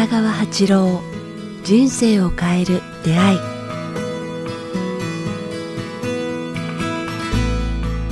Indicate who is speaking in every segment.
Speaker 1: 北川八郎人生を変える出会い。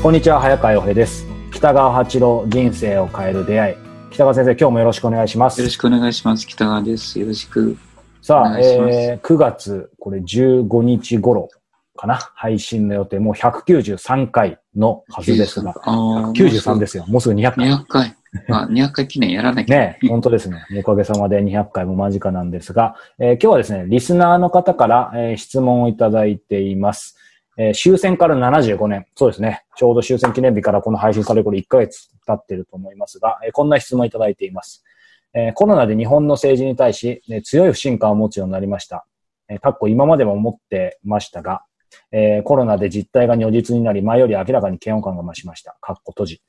Speaker 2: こんにちは早川洋平です。北川八郎人生を変える出会い。北川先生今日もよろしくお願いします。
Speaker 3: よろしくお願いします北川です。よろしく。
Speaker 2: さあ、えー、9月これ15日頃かな？配信の予定もう193回のはずですが。93ですよ。もうすぐ200回。
Speaker 3: 200回まあ、200回記念やらなきゃ。
Speaker 2: ね、本当ですね。おかげさまで200回も間近なんですが、えー、今日はですね、リスナーの方から、えー、質問をいただいています。えー、終戦から75年。そうですね。ちょうど終戦記念日からこの配信される頃1ヶ月経ってると思いますが、えー、こんな質問いただいています。えー、コロナで日本の政治に対し、ね、強い不信感を持つようになりました。えー、かっこ今までも思ってましたが、えー、コロナで実態が如実になり、前より明らかに嫌悪感が増しました。かっこ閉じ。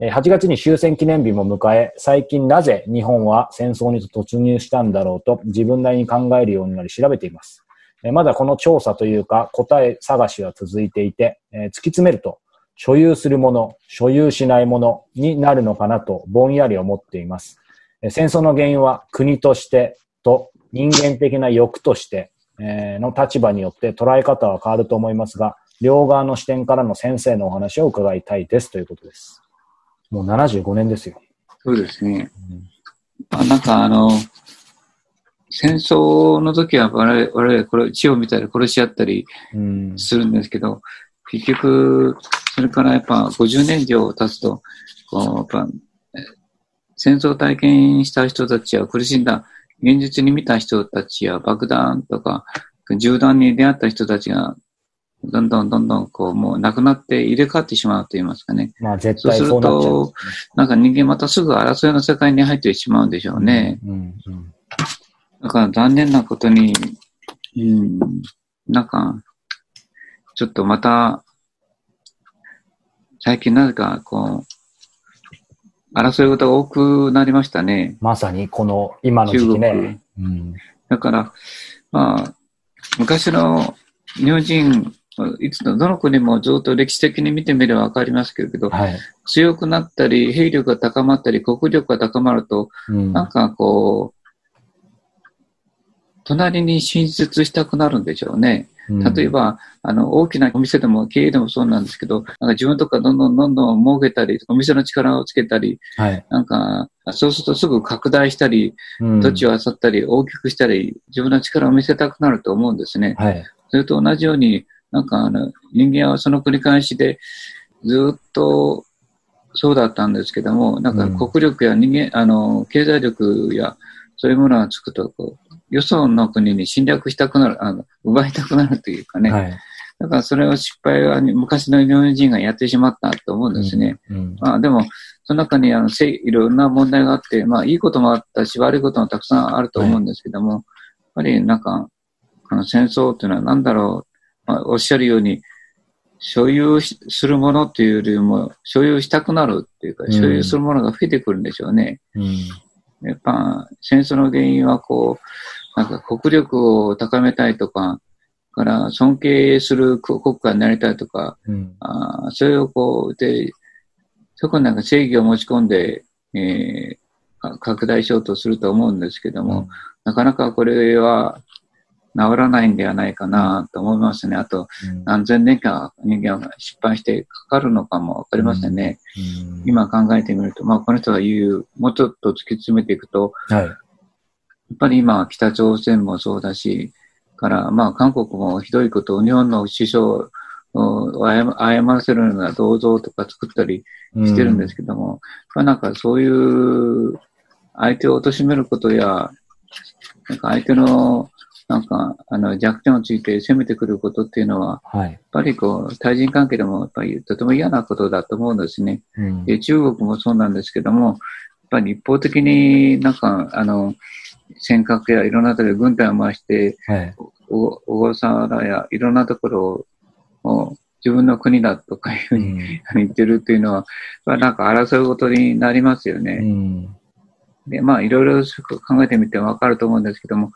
Speaker 2: 8月に終戦記念日も迎え、最近なぜ日本は戦争に突入したんだろうと自分なりに考えるようになり調べています。まだこの調査というか答え探しは続いていて、突き詰めると所有するもの、所有しないものになるのかなとぼんやり思っています。戦争の原因は国としてと人間的な欲としての立場によって捉え方は変わると思いますが、両側の視点からの先生のお話を伺いたいですということです。もう75年ですよ。
Speaker 3: そうですね。うん、あなんかあの、戦争の時は我々、我々これ血を見たり殺し合ったりするんですけど、うん、結局、それからやっぱ50年以上経つと、こう、やっぱ、戦争体験した人たちや苦しんだ現実に見た人たちや爆弾とか銃弾に出会った人たちがどんどんどんどんこう、もうなくなって入れ替わってしまうと言いますかね。
Speaker 2: まあ絶対そうなっちゃう、ね、
Speaker 3: なんか人間またすぐ争いの世界に入ってしまうんでしょうね。うん、だから残念なことに、うん、なんか、ちょっとまた、最近なぜかこう、争い事が多くなりましたね。
Speaker 2: まさにこの今の時期ね。
Speaker 3: うん、だから、まあ、昔の日本人いつのどの国もずっと歴史的に見てみればわかりますけれど、はい、強くなったり、兵力が高まったり、国力が高まると、うん、なんかこう、隣に進出したくなるんでしょうね。例えば、あの、大きなお店でも経営でもそうなんですけど、なんか自分とかどんどんどんどん儲けたり、お店の力をつけたり、はい、なんか、そうするとすぐ拡大したり、土地を漁ったり、大きくしたり、自分の力を見せたくなると思うんですね。はい、それと同じように、なんかあの、人間はその繰り返しで、ずっとそうだったんですけども、なんか国力や人間、うん、あの、経済力や、そういうものがつくと、こう、よその国に侵略したくなる、あの、奪いたくなるというかね。はい、だからそれを失敗は昔の日本人がやってしまったと思うんですね。うん。うん、まあでも、その中にあのいろんな問題があって、まあいいこともあったし、悪いこともたくさんあると思うんですけども、はい、やっぱりなんか、あの戦争っていうのは何だろうまあ、おっしゃるように、所有するものっていうよりも、所有したくなるっていうか、所有するものが増えてくるんでしょうね。うん、やっぱ、戦争の原因はこう、なんか国力を高めたいとか、から尊敬する国家になりたいとか、うん、あそれをこう、で、そこになんか正義を持ち込んで、えー、拡大しようとすると思うんですけども、うん、なかなかこれは治らないんではないかなと思いますね。あと、何千年間人間は失敗してかかるのかもわかりませんね。今考えてみると、まあこの人が言う、もうちょっと突き詰めていくと、はい、やっぱり今北朝鮮もそうだし、からまあ韓国もひどいことを日本の首相を謝らせるような銅像とか作ったりしてるんですけども、うん、なんかそういう相手を貶めることや、なんか相手のなんか、あの、弱点をついて攻めてくることっていうのは、はい、やっぱりこう、対人関係でも、やっぱりとても嫌なことだと思うんですね。うん、で中国もそうなんですけども、やっぱり一方的になんか、あの、尖閣やいろんなところで軍隊を回して、はい、小笠原やいろんなところを自分の国だとかいうふうに、うん、言ってるっていうのは、なんか争うことになりますよね。うん、で、まあいろいろ考えてみてわかると思うんですけども、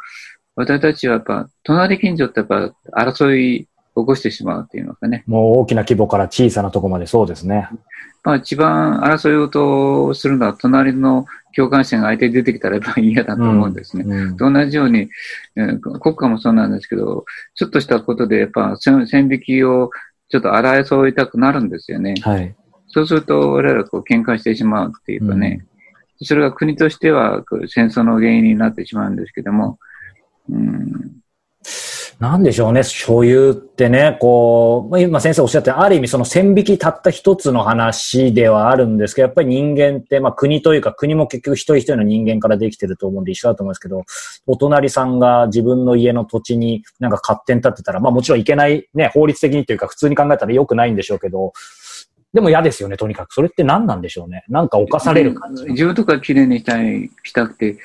Speaker 3: 私たちはやっぱ、隣近所ってやっぱ争い起こしてしまうっていうのかね。
Speaker 2: もう大きな規模から小さなところまでそうですね。
Speaker 3: まあ一番争いようとするのは隣の共感者が相手に出てきたらやっぱり嫌だと思うんですね。うんうん、と同じように、えー、国家もそうなんですけど、ちょっとしたことでやっぱ線引きをちょっと争いたくなるんですよね。はい。そうすると我々はこう喧嘩してしまうっていうかね、うん、それが国としては戦争の原因になってしまうんですけども、うん、
Speaker 2: なんでしょうね、所有ってね、こう、今先生おっしゃって、ある意味その線引きたった一つの話ではあるんですけど、やっぱり人間って、まあ国というか国も結局一人一人の人間からできてると思うんで一緒だと思うんですけど、お隣さんが自分の家の土地になんか勝手に建ってたら、まあもちろんいけないね、法律的にというか普通に考えたら良くないんでしょうけど、でも嫌ですよね、とにかく。それって何なんでしょうね。なんか犯される感じ。
Speaker 3: 自分とか綺麗にしたい、したくて、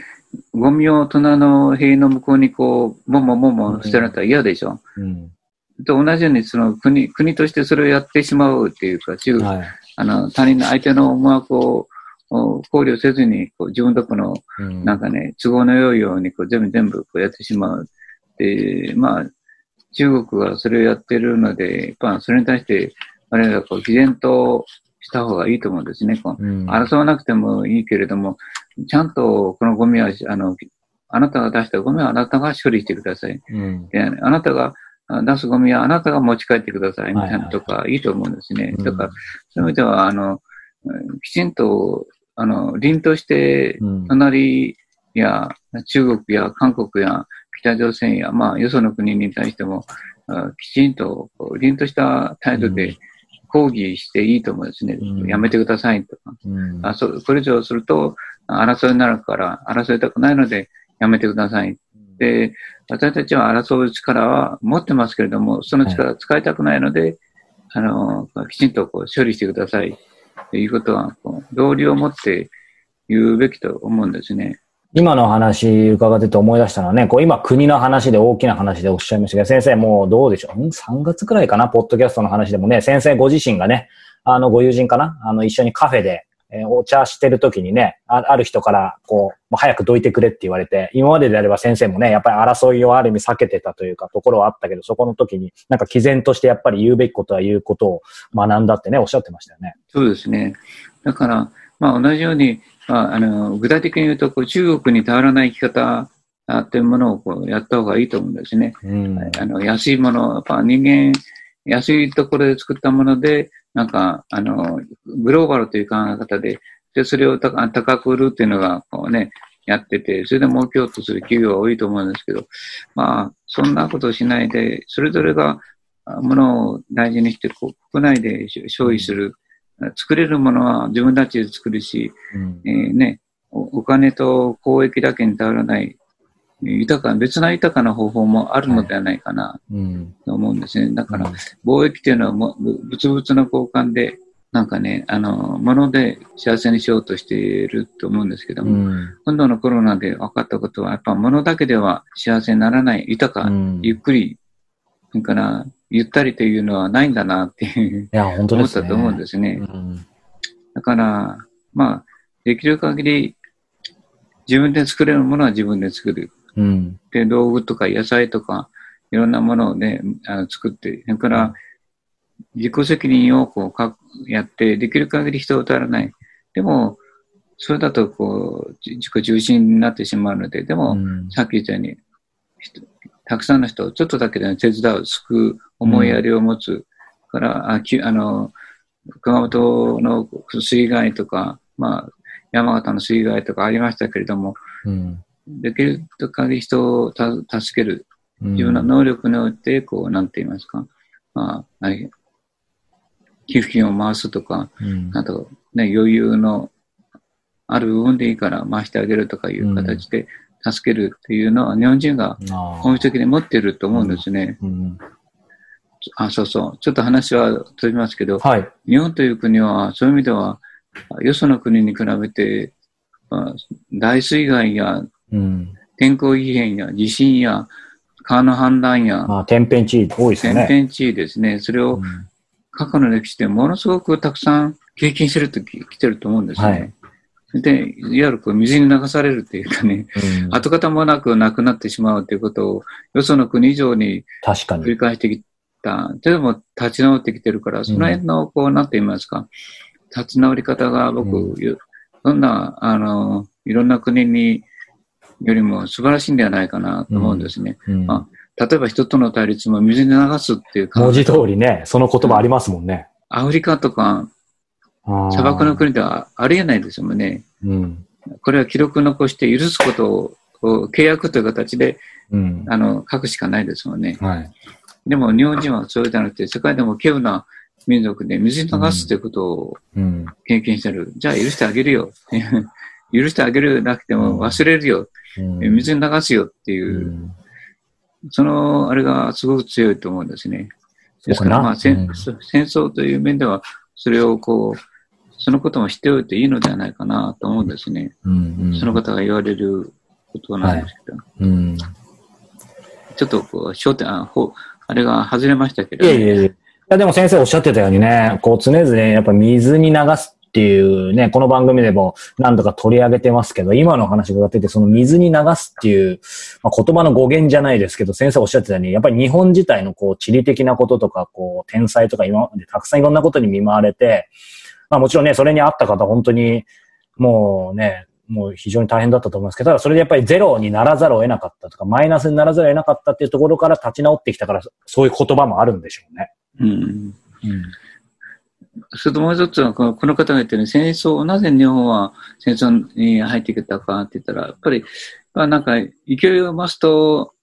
Speaker 3: ゴミを隣の塀の向こうにこう、もももも捨てられたら嫌でしょ。うん。と同じように、その国、国としてそれをやってしまうっていうか、中、はい、あの、他人の相手の思惑を考慮せずに、こう自分とこの、なんかね、都合の良いように、こう全部全部こうやってしまう。で、まあ、中国がそれをやってるので、まあ、それに対して、我々はこう、毅然とした方がいいと思うんですね。こう争わなくてもいいけれども、ちゃんとこのゴミは、あの、あなたが出したゴミはあなたが処理してください。うん、であなたが出すゴミはあなたが持ち帰ってくださいみたいなとかいいと思うんですね。だから、そういう意味では、あの、きちんと、あの、凛として、隣や中国や韓国や北朝鮮や、まあ、よその国に対しても、きちんと、凛とした態度で、抗議していいと思うんですね。うん、やめてくださいとか。うん、あそこれ以上すると、争いになるから、争いたくないので、やめてください。で、私たちは争う力は持ってますけれども、その力を使いたくないので、はい、あの、きちんとこう処理してください。ということは、こう道理を持って言うべきと思うんですね。
Speaker 2: 今の話伺ってて思い出したのはね、こう今国の話で大きな話でおっしゃいましたけど、先生もうどうでしょう ?3 月くらいかな？ポッドキャストの話でもね、先生ご自身がね、あのご友人かな？あの一緒にカフェで、えー、お茶してる時にねあ、ある人から、こう、もう早くどいてくれって言われて、今までであれば先生もね、やっぱり争いをある意味避けてたというか、ところはあったけど、そこの時に、なんか毅然としてやっぱり言うべきことは言うことを学んだってね、おっしゃってましたよね。
Speaker 3: そうですね。だから、まあ同じように、まあ、あの具体的に言うとこう、中国に頼らない生き方というものをこうやった方がいいと思うんですね。うん、あの安いもの、やっぱ人間、安いところで作ったもので、なんか、あの、グローバルという考え方で、で、それを高く売るっていうのが、こうね、やってて、それで儲けようとする企業が多いと思うんですけど、まあ、そんなことをしないで、それぞれがものを大事にして、国内で消費する作れるものは自分たちで作るし、うん、えー、ねお、お金と交易だけに頼らない、豊か、別な豊かな方法もあるのではないかな、と思うんですね。だから、貿易というのはも物々の交換で、なんかね、あの、もので幸せにしようとしていると思うんですけども、うん、今度のコロナで分かったことは、やっぱ物だけでは幸せにならない、豊か、うん、ゆっくり、それから、ゆったりというのはないんだなっていう、いや、本当ですね。思ったと思うんですね。うん、だから、まあ、できる限り、自分で作れるものは自分で作る。うん、で、道具とか野菜とか、いろんなものをね、あの作って、それから、自己責任をこうかやって、できる限り人を頼らない。でも、それだとこう、自己中心になってしまうので、でも、うん、さっき言ったように、たくさんの人をちょっとだけで手伝う、救う、思いやりを持つ、うん、からあきあの熊本の水害とか、まあ、山形の水害とかありましたけれども、うん、できる限り人をた助ける、自分の能力によって、こう、なんて言いますか、まあ、寄付金を回すとか、うん、あと、ね、余裕のある部分でいいから回してあげるとかいう形で助けるっていうのは日本人が本質的に持っていると思うんですね。うん。うん。あ、そうそう。ちょっと話は飛びますけど、はい、日本という国は、そういう意味では、よその国に比べて、大水害や、天候異変や地震や、川の氾濫や、
Speaker 2: あ天変地異多いですね。
Speaker 3: 天変地異ですね。それを、過去の歴史でものすごくたくさん経験してるとき来てると思うんですね。はいで、いわゆるこう水に流されるっていうかね、うん、跡形もなくなくなってしまうということを、よその国以上に繰り返してきた。でも立ち直ってきてるから、その辺の、こう、なんて言いますか、立ち直り方が僕、うん、どんな、あの、いろんな国に、よりも素晴らしいんではないかなと思うんですね。うんうん、まあ、例えば人との対立も水に流すっていう
Speaker 2: 文字通りね、その言葉ありますもんね。
Speaker 3: アフリカとか、砂漠の国ではありえないですもんね。うん、これは記録残して許すことを契約という形で、うん、あの書くしかないですもんね。はい、でも日本人はそうじゃなくて、世界でも稀有な民族で水に流すということを経験してる。うん、じゃあ許してあげるよ。許してあげるなくても忘れるよ。水に流すよっていう、そのあれがすごく強いと思うんですね。ですから、まあ、戦争という面では、それをこう、そのことも知っておいていいのではないかなと思うんですね。うんうん、その方が言われることなんですけど。はいうん、ちょっとこう、焦点、あ、ほあれが外れましたけど、
Speaker 2: ね。いやいやいや。いやでも先生おっしゃってたようにね、こう常々やっぱ水に流すっていうね、この番組でも何度か取り上げてますけど、今の話が伺ってて、その水に流すっていう、まあ、言葉の語源じゃないですけど、先生おっしゃってたように、やっぱり日本自体のこう地理的なこととか、こう天才とか今までたくさんいろんなことに見舞われて、まあもちろんね、それにあった方、本当にもうね、もう非常に大変だったと思いますけど、ただそれでやっぱりゼロにならざるを得なかったとか、マイナスにならざるを得なかったっていうところから立ち直ってきたから、そういう言葉もあるんでしょうね。うん。うん
Speaker 3: それともう一つは、この方が言ってる戦争、なぜ日本は戦争に入ってきたかって言ったら、やっぱり、まあなんか、勢いを増すと、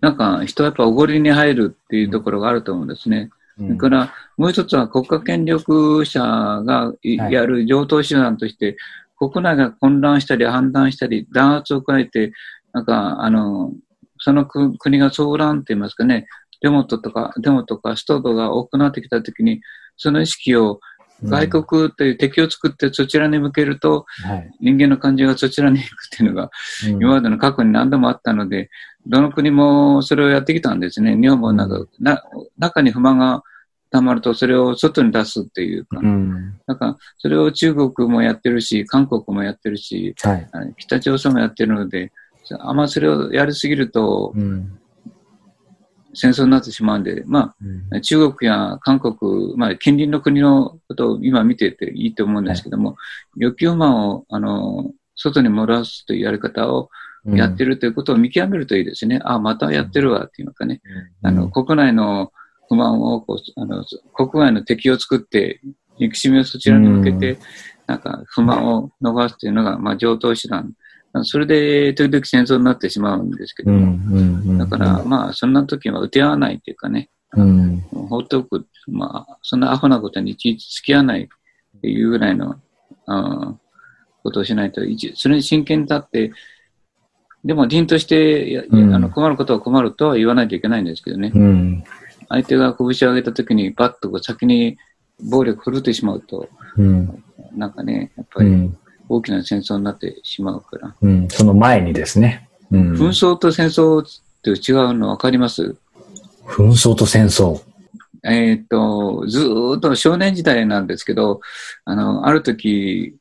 Speaker 3: なんか人はやっぱおごりに入るっていうところがあると思うんですね。うん、それから、もう一つは国家権力者がやる上等手段として、はい、国内が混乱したり反乱したり、弾圧を加えて、なんか、あの、その国が騒乱って言いますかね、デモとか、デモとかストーブが多くなってきたときに、その意識を外国という敵を作ってそちらに向けると、人間の感情がそちらに行くっていうのが、今までの過去に何度もあったので、どの国もそれをやってきたんですね。日本もなんか、な中に不満が溜まるとそれを外に出すっていうか、うん、なんかそれを中国もやってるし、韓国もやってるし、はい、北朝鮮もやってるので、あんまそれをやりすぎると、うん戦争になってしまうんで、まあ、うん、中国や韓国、まあ、近隣の国のことを今見てていいと思うんですけども、はい、欲求満を、あの、外に漏らすというやり方をやってるということを見極めるといいですね。うん、あ、またやってるわっていうかね、うん、あの、国内の不満をこう、あの、国外の敵を作って、憎しみをそちらに向けて、なんか不満を逃すというのが、まあ、上等手段それで時々戦争になってしまうんですけど。も、だからまあそんな時は打て合わないっていうかね、うん、放っておく、まあそんなアホなことにいちいち付き合わないっていうぐらいの、あことをしないと、それに真剣に立って、でも凛としてうん、あの困ることは困るとは言わないといけないんですけどね。うん、相手が拳を上げた時にバッとこう先に暴力振るってしまうと、うん、なんかね、やっぱり、大きな戦争になってしまうから。
Speaker 2: うん、その前にですね。
Speaker 3: うん、紛争と戦争って違うの分かります？
Speaker 2: 紛争と戦争。
Speaker 3: えっ、と、ずっと少年時代なんですけど、あの、ある時、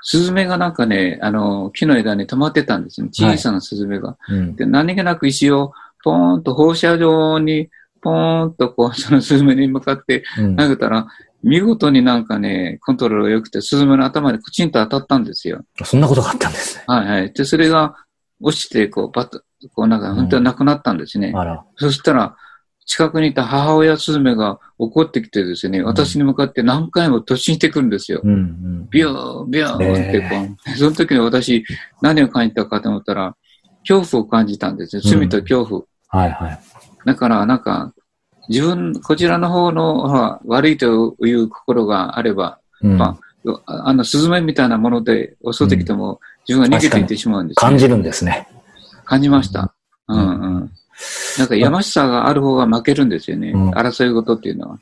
Speaker 3: スズメがなんかね、あの、木の枝に止まってたんですね。小さなスズメが。はいうん、で、何気なく石をポーンと放射状に、ポーンとこう、そのスズメに向かって投げたら、見事になんかね、コントロールが良くて、スズメの頭でクチンと当たったんですよ。
Speaker 2: そんなことがあったんですね。
Speaker 3: はいはい。で、それが落ちて、こう、パッと、こうなんか、本当になくなったんですね。うん、あら。そしたら、近くにいた母親スズメが怒ってきてですね、私に向かって何回も突進してくるんですよ。うんうん、ビュー、ビューってこう、えー、その時に私、何を感じたかと思ったら、恐怖を感じたんですよ。罪と恐怖。うん、はいはい。だから、なんか、自分、こちらの方の悪いという心があれば、うん、まあ、あの、スズメみたいなもので襲ってきても、自分が逃げていってしまうんです、
Speaker 2: ね、感じるんですね。
Speaker 3: 感じました。うん、うん、うん。なんか、やましさがある方が負けるんですよね。うん、争い事っていうのは。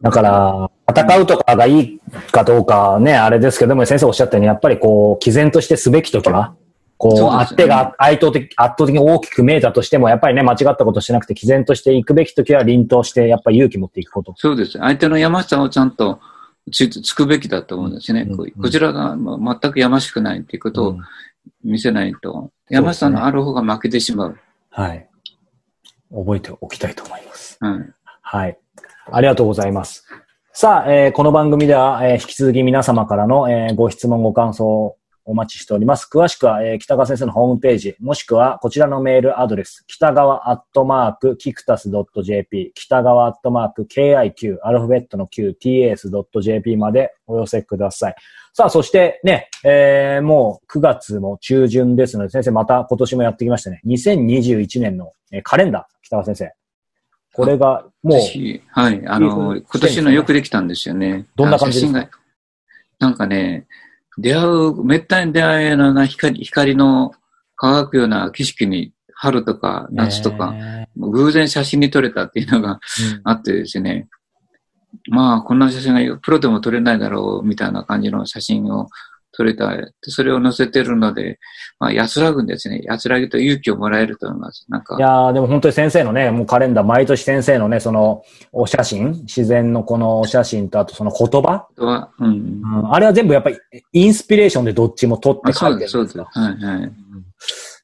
Speaker 2: だから、戦うとかがいいかどうかね、あれですけども、先生おっしゃったように、やっぱりこう、毅然としてすべきときは、こう、相手が圧倒的、圧倒的に大きく見えたとしても、やっぱりね、間違ったことしなくて、毅然としていくべきときは、凛として、やっぱり勇気持っていくこと。
Speaker 3: そうです。相手の山下をちゃんと、つつくべきだと思うんですね。うんこちらが全くやましくないっていうことを見せないと、やましさのある方が負けてしまう。
Speaker 2: はい。覚えておきたいと思います。はい。はい。ありがとうございます。さあ、えー、この番組では、えー、引き続き皆様からの、えー、ご質問、ご感想お待ちしております。詳しくは、えー、北川先生のホームページ、もしくはこちらのメールアドレス、北川アットマーク、キクタス .jp、北川アットマーク、KIQ、アルファベットの Q、TAS.jp までお寄せください。さあ、そしてね、えー、もう9月も中旬ですので、先生また今年もやってきましたね。2021年の、えー、カレンダー、北川先生。これが、もう。
Speaker 3: はい、あの、今年のよくできたんですよね。
Speaker 2: どんな感じですか？
Speaker 3: なんかね、出会う、めったに出会えない光光の輝くような景色に、春とか夏とか、偶然写真に撮れたっていうのがあってですね、うん、まあ、こんな写真がプロでも撮れないだろうみたいな感じの写真を撮れた。それを載せてるので、まあ、安らぐんですね。安らぎと勇気をもらえると思います。なんか。
Speaker 2: いやでも本当に先生のね、もうカレンダー、毎年先生のね、その、お写真、自然のこのお写真と、あとその言葉。言葉、うん、うん、あれは全部やっぱり、インスピレーションでどっちも撮って書いてるんですかそうです、そうです。はい、はい。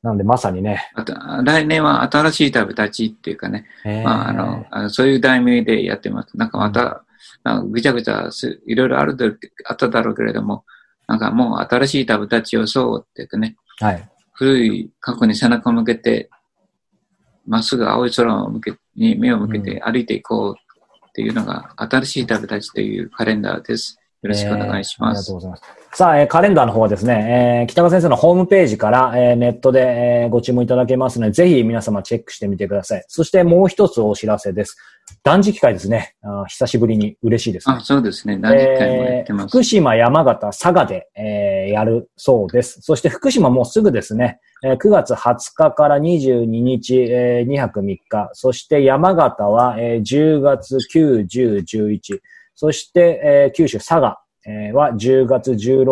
Speaker 2: なんでまさにね。
Speaker 3: あと来年は新しい旅立ちっていうかね、まあ、あのあのそういう題名でやってます。なんかまた、うん、ぐちゃぐちゃいろいろあるあっただろうけれども、なんかもう新しい旅立ちをそうって言ってね、はい、古い過去に背中を向けて、まっすぐ青い空を向けに目を向けて歩いていこうっていうのが、新しい旅立ちというカレンダーです。よろしくお願いします。えー、ありがとうございます。
Speaker 2: さあ、えー、カレンダーの方はですね、えー、北川先生のホームページから、えー、ネットで、えー、ご注文いただけますので、ぜひ皆様チェックしてみてください。そしてもう一つお知らせです。断食会ですね。あ久しぶりに嬉しいですね。
Speaker 3: あ、そうですね。断食会もやってます。
Speaker 2: えー、福島、山形、佐賀で、えー、やるそうです。そして福島もうすぐですね、えー、9月20日から22日、えー、2泊3日。そして山形は、えー、10月9、10、11。そして、えー、九州、佐賀。は10月16、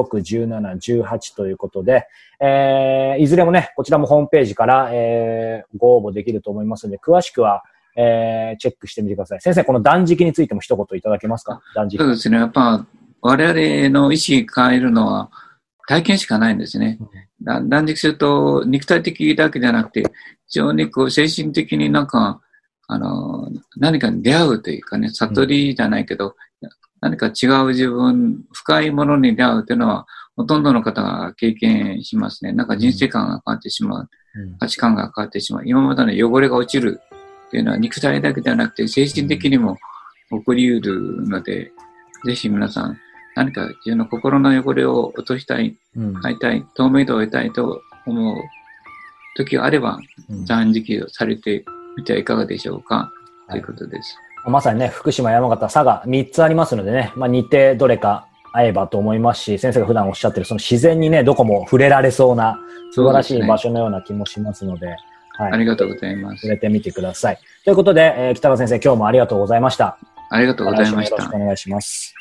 Speaker 2: 17、18ということで、えー、いずれもね、こちらもホームページから、えー、ご応募できると思いますので、詳しくは、えー、チェックしてみてください。先生、この断食についても一言いただけますか？断食。
Speaker 3: そうですね。やっぱ、我々の意思変えるのは体験しかないんですね。うん、断食すると、肉体的だけじゃなくて、非常にこう、精神的になんか、あの、何かに出会うというかね、悟りじゃないけど、うん、何か違う自分、深いものに出会うというのは、ほとんどの方が経験しますね。なんか人生観が変わってしまう。うん、価値観が変わってしまう。今までの汚れが落ちるっていうのは肉体だけではなくて精神的にも起こり得るので、ぜひ皆さん何か自分の心の汚れを落としたい、変えたい、透明度を得たいと思う時があれば、断食をされてみてはいかがでしょうか、ということです。
Speaker 2: まさにね、福島、山形、佐賀、3つありますのでね、まあ、日程どれか会えばと思いますし、先生が普段おっしゃってる、その自然にね、どこも触れられそうな、素晴らしい場所のような気もしますので、
Speaker 3: はい。ありがとうございます。
Speaker 2: 触れてみてください。ということで、えー、北川先生、今日もありがとうございました。
Speaker 3: ありがとうございました。
Speaker 2: よろしくお願いします。